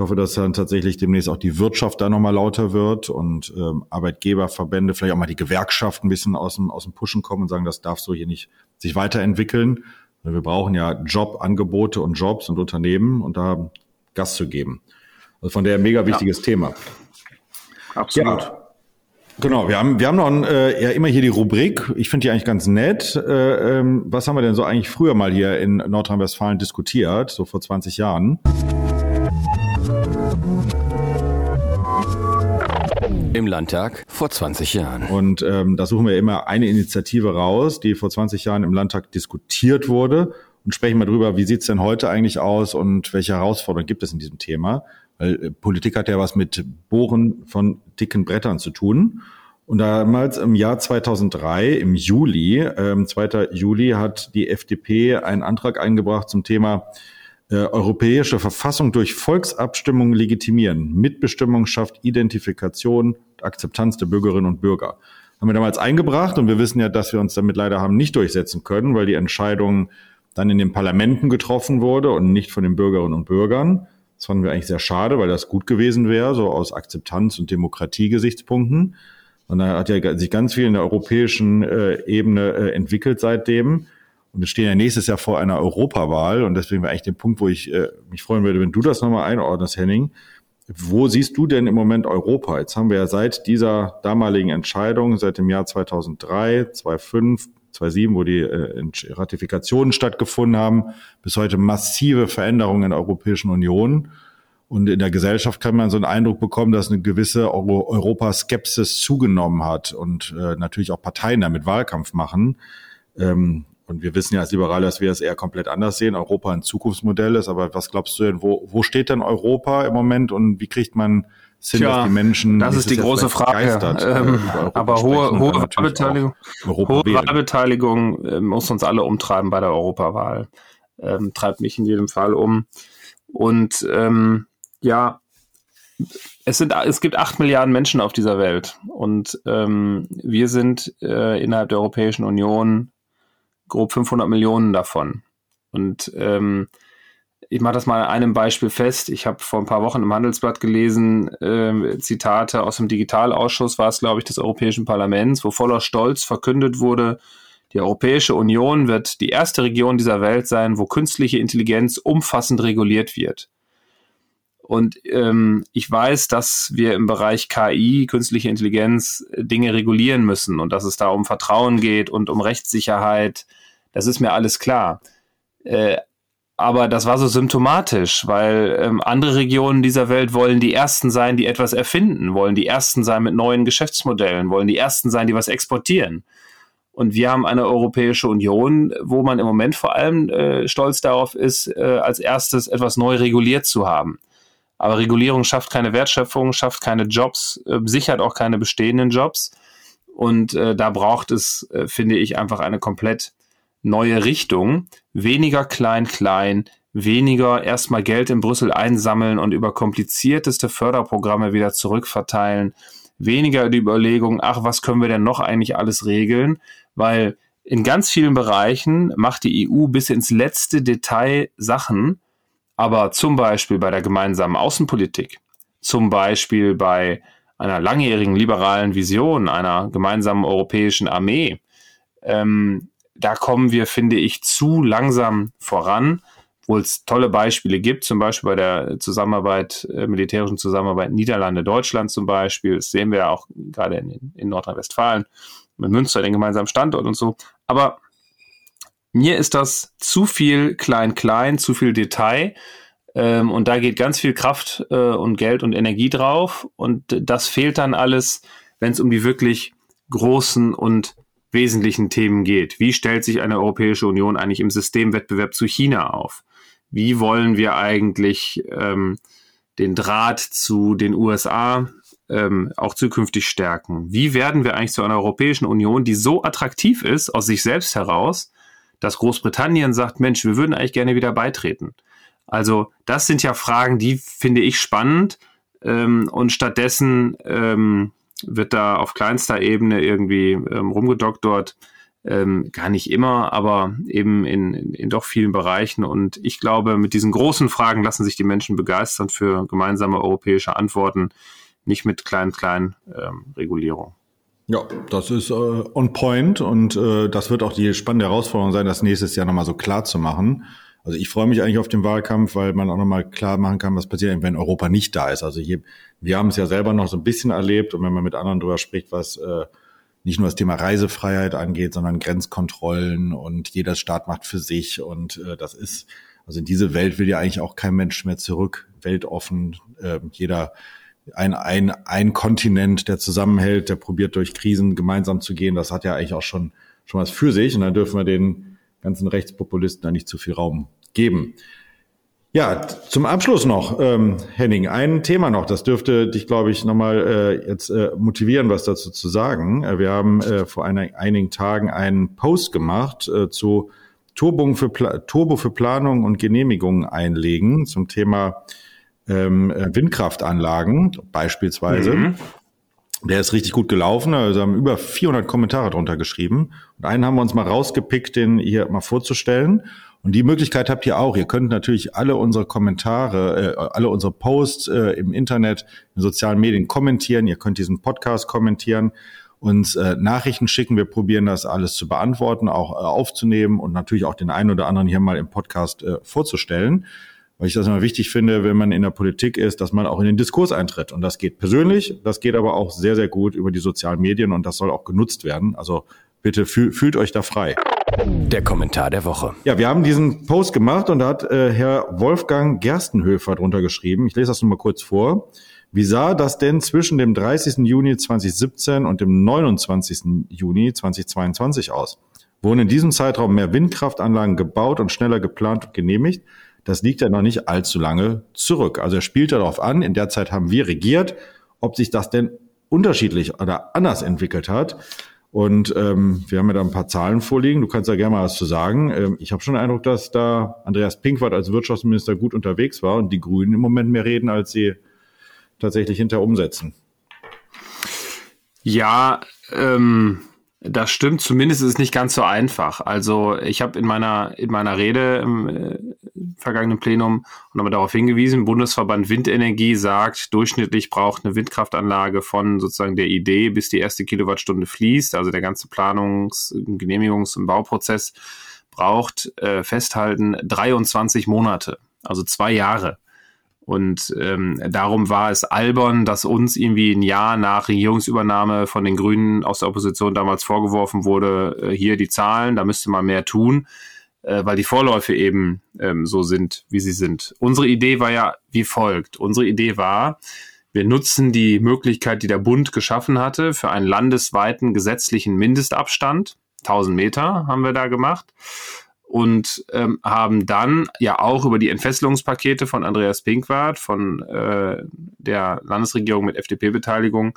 Ich hoffe, dass dann tatsächlich demnächst auch die Wirtschaft da nochmal lauter wird und ähm, Arbeitgeberverbände, vielleicht auch mal die Gewerkschaften ein bisschen aus dem, aus dem Pushen kommen und sagen, das darf so hier nicht sich weiterentwickeln. Wir brauchen ja Jobangebote und Jobs und Unternehmen und da Gas zu geben. Also von daher mega wichtiges ja. Thema. Absolut. Ja. Genau, wir haben, wir haben noch ein, äh, ja immer hier die Rubrik. Ich finde die eigentlich ganz nett. Äh, ähm, was haben wir denn so eigentlich früher mal hier in Nordrhein-Westfalen diskutiert, so vor 20 Jahren? Im Landtag vor 20 Jahren. Und ähm, da suchen wir immer eine Initiative raus, die vor 20 Jahren im Landtag diskutiert wurde und sprechen mal drüber, wie sieht's denn heute eigentlich aus und welche Herausforderungen gibt es in diesem Thema. Weil äh, Politik hat ja was mit Bohren von dicken Brettern zu tun. Und damals im Jahr 2003, im Juli, ähm, 2. Juli, hat die FDP einen Antrag eingebracht zum Thema äh, europäische Verfassung durch Volksabstimmung legitimieren. Mitbestimmung schafft Identifikation Akzeptanz der Bürgerinnen und Bürger. Haben wir damals eingebracht und wir wissen ja, dass wir uns damit leider haben nicht durchsetzen können, weil die Entscheidung dann in den Parlamenten getroffen wurde und nicht von den Bürgerinnen und Bürgern. Das fanden wir eigentlich sehr schade, weil das gut gewesen wäre, so aus Akzeptanz- und Demokratiegesichtspunkten. Und da hat ja sich ganz viel in der europäischen äh, Ebene äh, entwickelt seitdem. Und wir stehen ja nächstes Jahr vor einer Europawahl. Und deswegen wäre eigentlich der Punkt, wo ich äh, mich freuen würde, wenn du das nochmal einordnest, Henning. Wo siehst du denn im Moment Europa? Jetzt haben wir ja seit dieser damaligen Entscheidung, seit dem Jahr 2003, 2005, 2007, wo die äh, Ratifikationen stattgefunden haben, bis heute massive Veränderungen in der Europäischen Union. Und in der Gesellschaft kann man so einen Eindruck bekommen, dass eine gewisse Euro Europaskepsis zugenommen hat und äh, natürlich auch Parteien damit Wahlkampf machen. Ähm, und wir wissen ja als Liberale, dass wir es eher komplett anders sehen. Europa ein Zukunftsmodell ist. Aber was glaubst du denn, wo, wo steht denn Europa im Moment und wie kriegt man sind Tja, das die Menschen. Das ist die große Frage. Ähm, aber hohe, hohe Wahlbeteiligung, hohe Wahlbeteiligung äh, muss uns alle umtreiben bei der Europawahl. Ähm, treibt mich in jedem Fall um. Und ähm, ja, es sind es gibt acht Milliarden Menschen auf dieser Welt und ähm, wir sind äh, innerhalb der Europäischen Union grob 500 Millionen davon. Und ähm, ich mache das mal an einem Beispiel fest. Ich habe vor ein paar Wochen im Handelsblatt gelesen, äh, Zitate aus dem Digitalausschuss, war es, glaube ich, des Europäischen Parlaments, wo voller Stolz verkündet wurde, die Europäische Union wird die erste Region dieser Welt sein, wo künstliche Intelligenz umfassend reguliert wird. Und ähm, ich weiß, dass wir im Bereich KI, künstliche Intelligenz, Dinge regulieren müssen und dass es da um Vertrauen geht und um Rechtssicherheit. Das ist mir alles klar. Äh, aber das war so symptomatisch, weil ähm, andere Regionen dieser Welt wollen die ersten sein, die etwas erfinden, wollen die ersten sein mit neuen Geschäftsmodellen, wollen die ersten sein, die was exportieren. Und wir haben eine Europäische Union, wo man im Moment vor allem äh, stolz darauf ist, äh, als erstes etwas neu reguliert zu haben. Aber Regulierung schafft keine Wertschöpfung, schafft keine Jobs, äh, sichert auch keine bestehenden Jobs. Und äh, da braucht es, äh, finde ich, einfach eine komplett neue Richtung. Weniger klein-klein, weniger erstmal Geld in Brüssel einsammeln und über komplizierteste Förderprogramme wieder zurückverteilen. Weniger die Überlegung, ach, was können wir denn noch eigentlich alles regeln? Weil in ganz vielen Bereichen macht die EU bis ins letzte Detail Sachen, aber zum Beispiel bei der gemeinsamen Außenpolitik, zum Beispiel bei einer langjährigen liberalen Vision einer gemeinsamen europäischen Armee, ähm, da kommen wir, finde ich, zu langsam voran, wo es tolle Beispiele gibt, zum Beispiel bei der Zusammenarbeit, äh, militärischen Zusammenarbeit Niederlande, Deutschland zum Beispiel. Das sehen wir ja auch gerade in, in Nordrhein-Westfalen mit Münster, den gemeinsamen Standort und so. Aber mir ist das zu viel klein-klein, zu viel Detail. Ähm, und da geht ganz viel Kraft äh, und Geld und Energie drauf. Und das fehlt dann alles, wenn es um die wirklich großen und wesentlichen Themen geht. Wie stellt sich eine Europäische Union eigentlich im Systemwettbewerb zu China auf? Wie wollen wir eigentlich ähm, den Draht zu den USA ähm, auch zukünftig stärken? Wie werden wir eigentlich zu einer Europäischen Union, die so attraktiv ist aus sich selbst heraus, dass Großbritannien sagt, Mensch, wir würden eigentlich gerne wieder beitreten? Also das sind ja Fragen, die finde ich spannend ähm, und stattdessen ähm, wird da auf kleinster Ebene irgendwie ähm, rumgedoktort. Ähm, gar nicht immer, aber eben in, in, in doch vielen Bereichen. Und ich glaube, mit diesen großen Fragen lassen sich die Menschen begeistern für gemeinsame europäische Antworten, nicht mit kleinen ähm, Regulierungen. Ja, das ist äh, on point und äh, das wird auch die spannende Herausforderung sein, das nächstes Jahr nochmal so klar zu machen. Also ich freue mich eigentlich auf den Wahlkampf, weil man auch nochmal klar machen kann, was passiert, wenn Europa nicht da ist. Also hier, wir haben es ja selber noch so ein bisschen erlebt und wenn man mit anderen drüber spricht, was äh, nicht nur das Thema Reisefreiheit angeht, sondern Grenzkontrollen und jeder Staat macht für sich und äh, das ist, also in diese Welt will ja eigentlich auch kein Mensch mehr zurück, weltoffen, äh, jeder ein, ein, ein Kontinent, der zusammenhält, der probiert durch Krisen gemeinsam zu gehen, das hat ja eigentlich auch schon, schon was für sich. Und dann dürfen wir den ganzen Rechtspopulisten da nicht zu viel Raum geben. Ja, zum Abschluss noch, ähm, Henning, ein Thema noch, das dürfte dich, glaube ich, nochmal äh, jetzt äh, motivieren, was dazu zu sagen. Äh, wir haben äh, vor einer, einigen Tagen einen Post gemacht äh, zu Turbo für, Turbo für Planung und Genehmigungen einlegen zum Thema ähm, äh, Windkraftanlagen beispielsweise. Mhm. Der ist richtig gut gelaufen. Also haben über 400 Kommentare drunter geschrieben. Und einen haben wir uns mal rausgepickt, den hier mal vorzustellen. Und die Möglichkeit habt ihr auch. Ihr könnt natürlich alle unsere Kommentare, äh, alle unsere Posts äh, im Internet, in sozialen Medien kommentieren. Ihr könnt diesen Podcast kommentieren, uns äh, Nachrichten schicken. Wir probieren das alles zu beantworten, auch äh, aufzunehmen und natürlich auch den einen oder anderen hier mal im Podcast äh, vorzustellen weil ich das immer wichtig finde, wenn man in der Politik ist, dass man auch in den Diskurs eintritt. Und das geht persönlich, das geht aber auch sehr, sehr gut über die sozialen Medien und das soll auch genutzt werden. Also bitte fühl, fühlt euch da frei. Der Kommentar der Woche. Ja, wir haben diesen Post gemacht und da hat äh, Herr Wolfgang Gerstenhöfer drunter geschrieben. Ich lese das nur mal kurz vor. Wie sah das denn zwischen dem 30. Juni 2017 und dem 29. Juni 2022 aus? Wurden in diesem Zeitraum mehr Windkraftanlagen gebaut und schneller geplant und genehmigt? Das liegt ja noch nicht allzu lange zurück. Also er spielt darauf an, in der Zeit haben wir regiert, ob sich das denn unterschiedlich oder anders entwickelt hat. Und ähm, wir haben ja da ein paar Zahlen vorliegen. Du kannst da gerne mal was zu sagen. Ähm, ich habe schon den Eindruck, dass da Andreas Pinkwart als Wirtschaftsminister gut unterwegs war und die Grünen im Moment mehr reden, als sie tatsächlich hinter umsetzen. Ja, ähm, das stimmt, zumindest ist es nicht ganz so einfach. Also ich habe in meiner in meiner Rede im äh, vergangenen Plenum nochmal darauf hingewiesen, Bundesverband Windenergie sagt, durchschnittlich braucht eine Windkraftanlage von sozusagen der Idee, bis die erste Kilowattstunde fließt, also der ganze Planungs-, Genehmigungs- und Bauprozess braucht äh, festhalten 23 Monate, also zwei Jahre. Und ähm, darum war es albern, dass uns irgendwie ein Jahr nach Regierungsübernahme von den Grünen aus der Opposition damals vorgeworfen wurde, äh, hier die Zahlen, da müsste man mehr tun, äh, weil die Vorläufe eben ähm, so sind, wie sie sind. Unsere Idee war ja wie folgt. Unsere Idee war, wir nutzen die Möglichkeit, die der Bund geschaffen hatte, für einen landesweiten gesetzlichen Mindestabstand. 1000 Meter haben wir da gemacht und ähm, haben dann ja auch über die Entfesselungspakete von Andreas Pinkwart, von äh, der Landesregierung mit FDP-Beteiligung.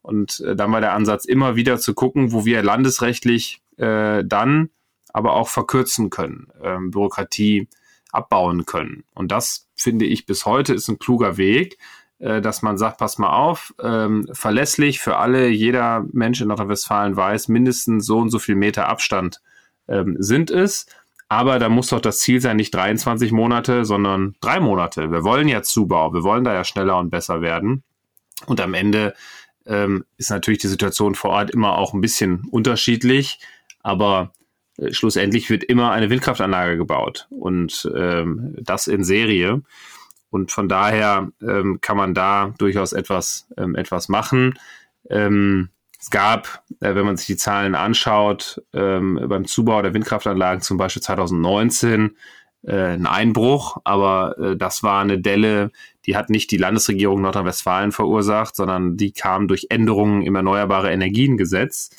Und äh, dann war der Ansatz immer wieder zu gucken, wo wir landesrechtlich äh, dann aber auch verkürzen können, ähm, Bürokratie abbauen können. Und das finde ich bis heute ist ein kluger Weg, äh, dass man sagt, pass mal auf, ähm, verlässlich für alle, jeder Mensch in Nordrhein-Westfalen weiß, mindestens so und so viel Meter Abstand ähm, sind es. Aber da muss doch das Ziel sein, nicht 23 Monate, sondern drei Monate. Wir wollen ja Zubau, wir wollen da ja schneller und besser werden. Und am Ende ähm, ist natürlich die Situation vor Ort immer auch ein bisschen unterschiedlich, aber äh, schlussendlich wird immer eine Windkraftanlage gebaut und ähm, das in Serie. Und von daher ähm, kann man da durchaus etwas, ähm, etwas machen. Ähm, es gab, äh, wenn man sich die Zahlen anschaut, ähm, beim Zubau der Windkraftanlagen zum Beispiel 2019 äh, einen Einbruch, aber äh, das war eine Delle, die hat nicht die Landesregierung Nordrhein-Westfalen verursacht, sondern die kam durch Änderungen im Erneuerbare Energiengesetz.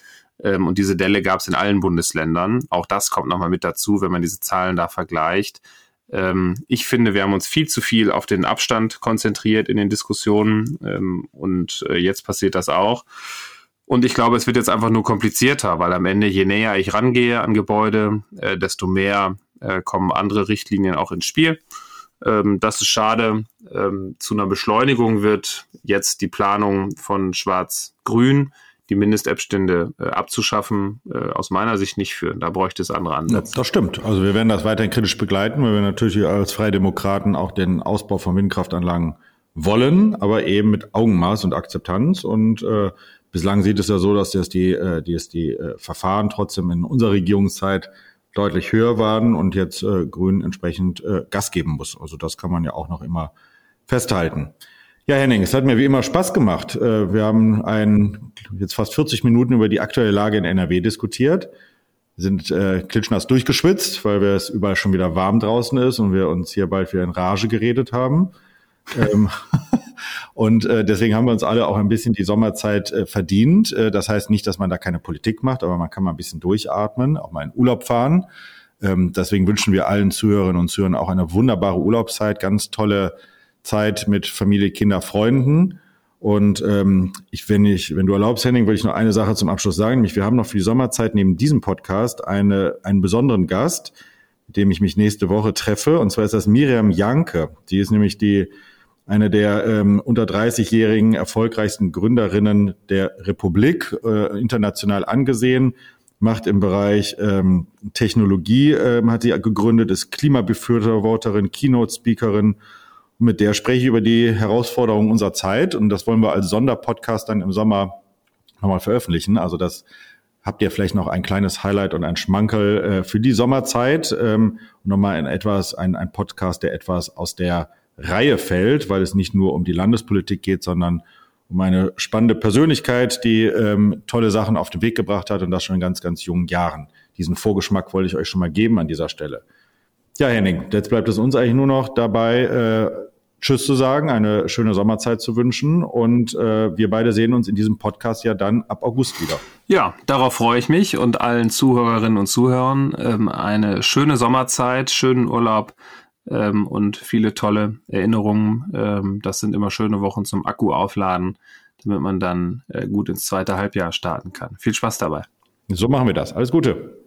Ähm, und diese Delle gab es in allen Bundesländern. Auch das kommt nochmal mit dazu, wenn man diese Zahlen da vergleicht. Ähm, ich finde, wir haben uns viel zu viel auf den Abstand konzentriert in den Diskussionen ähm, und äh, jetzt passiert das auch. Und ich glaube, es wird jetzt einfach nur komplizierter, weil am Ende, je näher ich rangehe an Gebäude, äh, desto mehr äh, kommen andere Richtlinien auch ins Spiel. Ähm, das ist schade. Ähm, zu einer Beschleunigung wird jetzt die Planung von Schwarz-Grün, die Mindestabstände äh, abzuschaffen, äh, aus meiner Sicht nicht führen. Da bräuchte es andere Ansätze. Ja, das stimmt. Also wir werden das weiterhin kritisch begleiten, weil wir natürlich als Freie Demokraten auch den Ausbau von Windkraftanlagen wollen, aber eben mit Augenmaß und Akzeptanz. Und äh, Bislang sieht es ja so, dass das die, äh, die, die äh, Verfahren trotzdem in unserer Regierungszeit deutlich höher waren und jetzt äh, Grün entsprechend äh, Gas geben muss. Also das kann man ja auch noch immer festhalten. Ja, Henning, es hat mir wie immer Spaß gemacht. Äh, wir haben ein, jetzt fast 40 Minuten über die aktuelle Lage in NRW diskutiert, wir sind äh, klitschnass durchgeschwitzt, weil wir es überall schon wieder warm draußen ist und wir uns hier bald wieder in Rage geredet haben. ähm, und äh, deswegen haben wir uns alle auch ein bisschen die Sommerzeit äh, verdient. Äh, das heißt nicht, dass man da keine Politik macht, aber man kann mal ein bisschen durchatmen, auch mal in Urlaub fahren. Ähm, deswegen wünschen wir allen Zuhörerinnen und Zuhörern auch eine wunderbare Urlaubszeit, ganz tolle Zeit mit Familie, Kinder, Freunden. Und ähm, ich, wenn ich, wenn du erlaubst, Henning, würde ich noch eine Sache zum Abschluss sagen. Nämlich, wir haben noch für die Sommerzeit neben diesem Podcast eine, einen besonderen Gast, mit dem ich mich nächste Woche treffe. Und zwar ist das Miriam Janke. Die ist nämlich die eine der ähm, unter 30-jährigen erfolgreichsten Gründerinnen der Republik, äh, international angesehen, macht im Bereich ähm, Technologie, äh, hat sie gegründet, ist Klimabefürworterin, Keynote-Speakerin. Mit der spreche ich über die Herausforderungen unserer Zeit und das wollen wir als Sonderpodcast dann im Sommer nochmal veröffentlichen. Also das habt ihr vielleicht noch ein kleines Highlight und ein Schmankel äh, für die Sommerzeit ähm, nochmal ein etwas, ein, ein Podcast, der etwas aus der Reihe fällt, weil es nicht nur um die Landespolitik geht, sondern um eine spannende Persönlichkeit, die ähm, tolle Sachen auf den Weg gebracht hat und das schon in ganz, ganz jungen Jahren. Diesen Vorgeschmack wollte ich euch schon mal geben an dieser Stelle. Ja, Henning, jetzt bleibt es uns eigentlich nur noch dabei, äh, Tschüss zu sagen, eine schöne Sommerzeit zu wünschen und äh, wir beide sehen uns in diesem Podcast ja dann ab August wieder. Ja, darauf freue ich mich und allen Zuhörerinnen und Zuhörern ähm, eine schöne Sommerzeit, schönen Urlaub ähm, und viele tolle Erinnerungen. Ähm, das sind immer schöne Wochen zum Akku aufladen, damit man dann äh, gut ins zweite Halbjahr starten kann. Viel Spaß dabei. So machen wir das. Alles Gute.